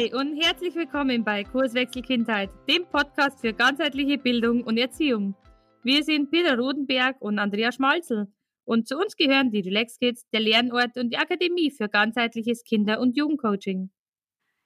willkommen bei Kurswechsel Kindheit, dem Podcast für ganzheitliche Bildung und Erziehung. Wir sind Peter Rodenberg und Andrea Schmalzel und zu uns gehören die Relax Kids, der Lernort und die Akademie für ganzheitliches Kinder- und Jugendcoaching.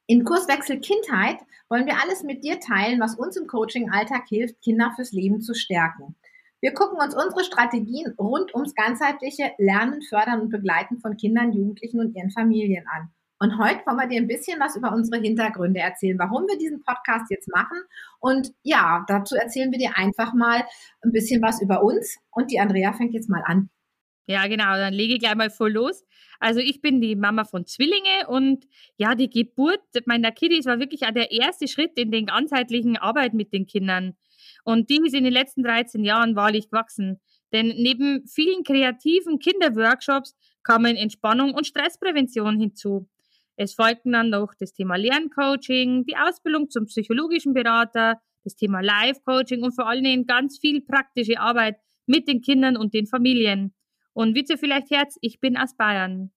In Kurswechsel Kindheit wollen wir alles mit dir teilen, was uns im Coaching-Alltag hilft, Kinder fürs Leben zu stärken. Wir gucken uns unsere Strategien rund ums ganzheitliche Lernen, Fördern und Begleiten von Kindern, Jugendlichen und ihren Familien an. Und heute wollen wir dir ein bisschen was über unsere Hintergründe erzählen, warum wir diesen Podcast jetzt machen. Und ja, dazu erzählen wir dir einfach mal ein bisschen was über uns. Und die Andrea fängt jetzt mal an. Ja, genau, dann lege ich gleich mal voll los. Also ich bin die Mama von Zwillinge und ja, die Geburt meiner Kiddies war wirklich auch der erste Schritt in den ganzheitlichen Arbeit mit den Kindern. Und die ist in den letzten 13 Jahren wahrlich gewachsen. Denn neben vielen kreativen Kinderworkshops kamen Entspannung und Stressprävention hinzu. Es folgten dann noch das Thema Lerncoaching, die Ausbildung zum psychologischen Berater, das Thema Live-Coaching und vor allen Dingen ganz viel praktische Arbeit mit den Kindern und den Familien. Und Witze vielleicht Herz, ich bin aus Bayern.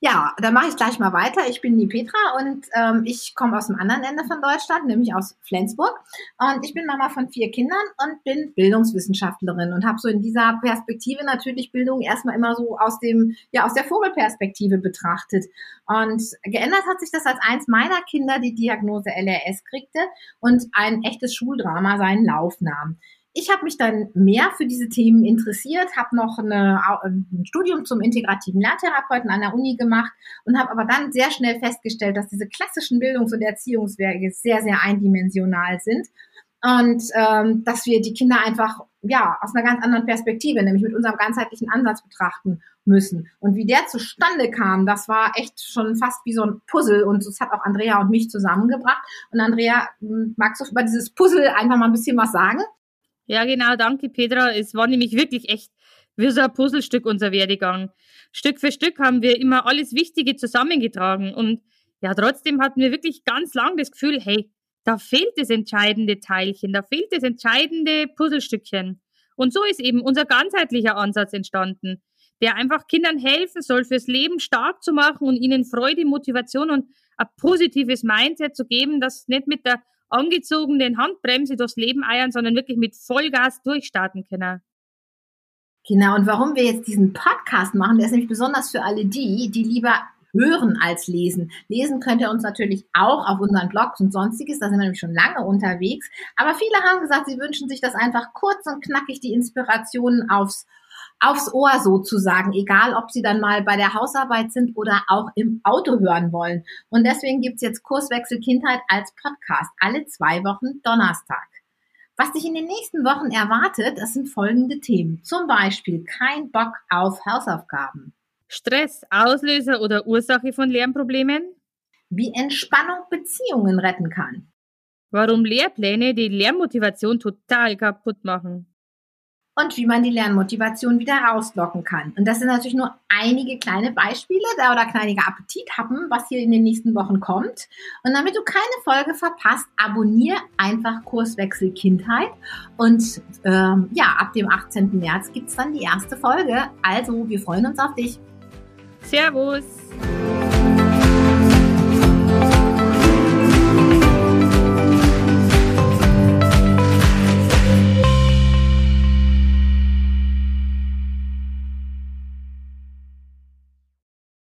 Ja, dann mache ich gleich mal weiter. Ich bin die Petra und ähm, ich komme aus dem anderen Ende von Deutschland, nämlich aus Flensburg. Und ich bin Mama von vier Kindern und bin Bildungswissenschaftlerin und habe so in dieser Perspektive natürlich Bildung erstmal immer so aus dem, ja, aus der Vogelperspektive betrachtet. Und geändert hat sich das, als eins meiner Kinder die Diagnose LRS kriegte und ein echtes Schuldrama seinen Lauf nahm ich habe mich dann mehr für diese Themen interessiert, habe noch eine, ein Studium zum integrativen Lehrtherapeuten an der Uni gemacht und habe aber dann sehr schnell festgestellt, dass diese klassischen Bildungs- und Erziehungswege sehr, sehr eindimensional sind und ähm, dass wir die Kinder einfach ja aus einer ganz anderen Perspektive, nämlich mit unserem ganzheitlichen Ansatz betrachten müssen. Und wie der zustande kam, das war echt schon fast wie so ein Puzzle und das hat auch Andrea und mich zusammengebracht. Und Andrea, hm, magst du über dieses Puzzle einfach mal ein bisschen was sagen? Ja, genau, danke Petra. Es war nämlich wirklich echt wie so ein Puzzlestück unser Werdegang. Stück für Stück haben wir immer alles Wichtige zusammengetragen und ja, trotzdem hatten wir wirklich ganz lang das Gefühl, hey, da fehlt das entscheidende Teilchen, da fehlt das entscheidende Puzzlestückchen. Und so ist eben unser ganzheitlicher Ansatz entstanden, der einfach Kindern helfen soll, fürs Leben stark zu machen und ihnen Freude, Motivation und ein positives Mindset zu geben, das nicht mit der angezogenen Handbremse durchs Leben eiern, sondern wirklich mit Vollgas durchstarten können. Genau, und warum wir jetzt diesen Podcast machen, der ist nämlich besonders für alle die, die lieber hören als lesen. Lesen könnt ihr uns natürlich auch auf unseren Blogs und sonstiges, da sind wir nämlich schon lange unterwegs. Aber viele haben gesagt, sie wünschen sich das einfach kurz und knackig, die Inspirationen aufs aufs Ohr sozusagen, egal ob sie dann mal bei der Hausarbeit sind oder auch im Auto hören wollen. Und deswegen gibt's jetzt Kurswechsel Kindheit als Podcast, alle zwei Wochen Donnerstag. Was dich in den nächsten Wochen erwartet, das sind folgende Themen. Zum Beispiel kein Bock auf Hausaufgaben. Stress, Auslöser oder Ursache von Lernproblemen? Wie Entspannung Beziehungen retten kann. Warum Lehrpläne die Lernmotivation total kaputt machen und wie man die Lernmotivation wieder rauslocken kann. Und das sind natürlich nur einige kleine Beispiele da oder kleine Appetit haben, was hier in den nächsten Wochen kommt. Und damit du keine Folge verpasst, abonniere einfach Kurswechsel Kindheit. Und ähm, ja, ab dem 18. März gibt's dann die erste Folge. Also, wir freuen uns auf dich. Servus.